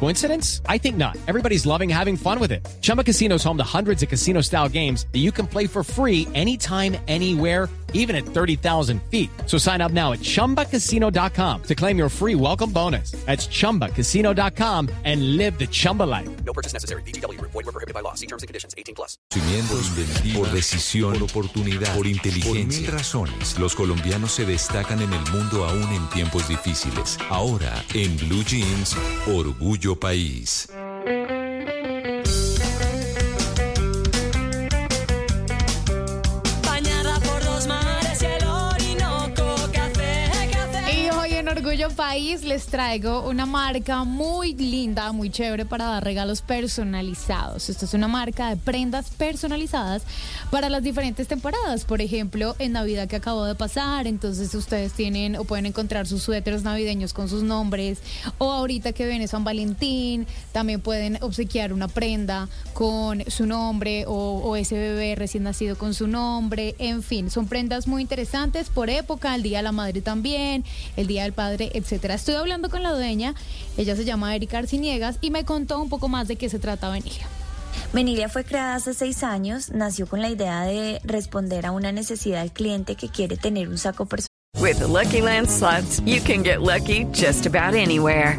Coincidence? I think not. Everybody's loving having fun with it. Chumba Casino is home to hundreds of casino style games that you can play for free anytime, anywhere, even at 30,000 feet. So sign up now at chumbacasino.com to claim your free welcome bonus. That's chumbacasino.com and live the Chumba life. No purchase necessary. BGW. Void were prohibited by law. See terms and conditions. 18 plus. Conocimientos, por decisión, por oportunidad, por inteligencia. Por mil razones, los colombianos se destacan en el mundo aún en tiempos difíciles. Ahora, en Blue Jeans, Orgullo País. Orgullo País les traigo una marca muy linda, muy chévere para dar regalos personalizados. Esta es una marca de prendas personalizadas para las diferentes temporadas. Por ejemplo, en Navidad que acabó de pasar, entonces ustedes tienen o pueden encontrar sus suéteres navideños con sus nombres. O ahorita que viene San Valentín, también pueden obsequiar una prenda con su nombre o, o ese bebé recién nacido con su nombre. En fin, son prendas muy interesantes por época, el Día de la Madre también, el Día del Padre, etcétera. Estoy hablando con la dueña, ella se llama Erika Arciniegas y me contó un poco más de qué se trata Venilia. Venilia fue creada hace seis años, nació con la idea de responder a una necesidad del cliente que quiere tener un saco personal. With the Lucky Land slots, you can get lucky just about anywhere.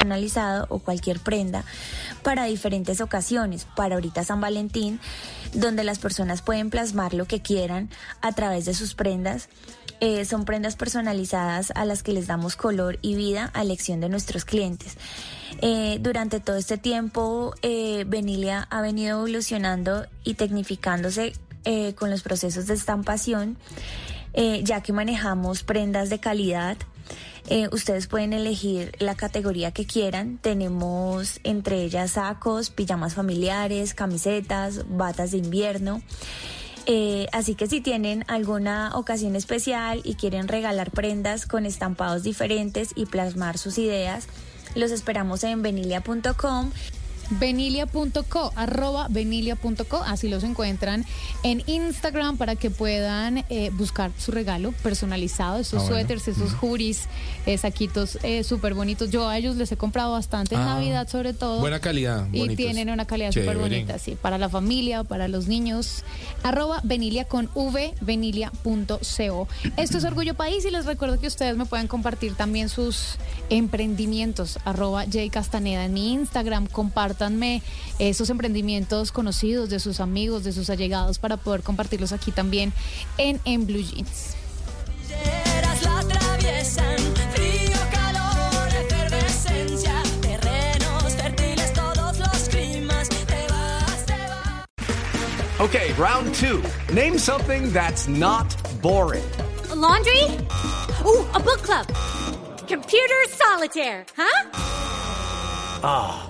Personalizado o cualquier prenda para diferentes ocasiones, para ahorita San Valentín, donde las personas pueden plasmar lo que quieran a través de sus prendas. Eh, son prendas personalizadas a las que les damos color y vida a elección de nuestros clientes. Eh, durante todo este tiempo, eh, Benilia ha venido evolucionando y tecnificándose eh, con los procesos de estampación, eh, ya que manejamos prendas de calidad. Eh, ustedes pueden elegir la categoría que quieran. Tenemos entre ellas sacos, pijamas familiares, camisetas, batas de invierno. Eh, así que si tienen alguna ocasión especial y quieren regalar prendas con estampados diferentes y plasmar sus ideas, los esperamos en venilia.com. Venilia.co, arroba venilia.co, así los encuentran en Instagram para que puedan eh, buscar su regalo personalizado, esos suéteres, esos juris, eh, saquitos eh, súper bonitos. Yo a ellos les he comprado bastante en Ah, Navidad sobre todo. buena calidad, Y bonitos. tienen una calidad súper bonita, sí, para la familia, para los niños. Arroba venilia con v, venilia.co. Esto es Orgullo País y les recuerdo que ustedes me pueden compartir también sus emprendimientos. Arroba J Castaneda en mi Instagram. Compártanme esos emprendimientos conocidos de sus amigos, de sus allegados para poder compartirlos aquí también en, en Blue Jeans. Okay, round two. Name something that's not boring. A laundry? Ooh, a book club. Computer solitaire, huh?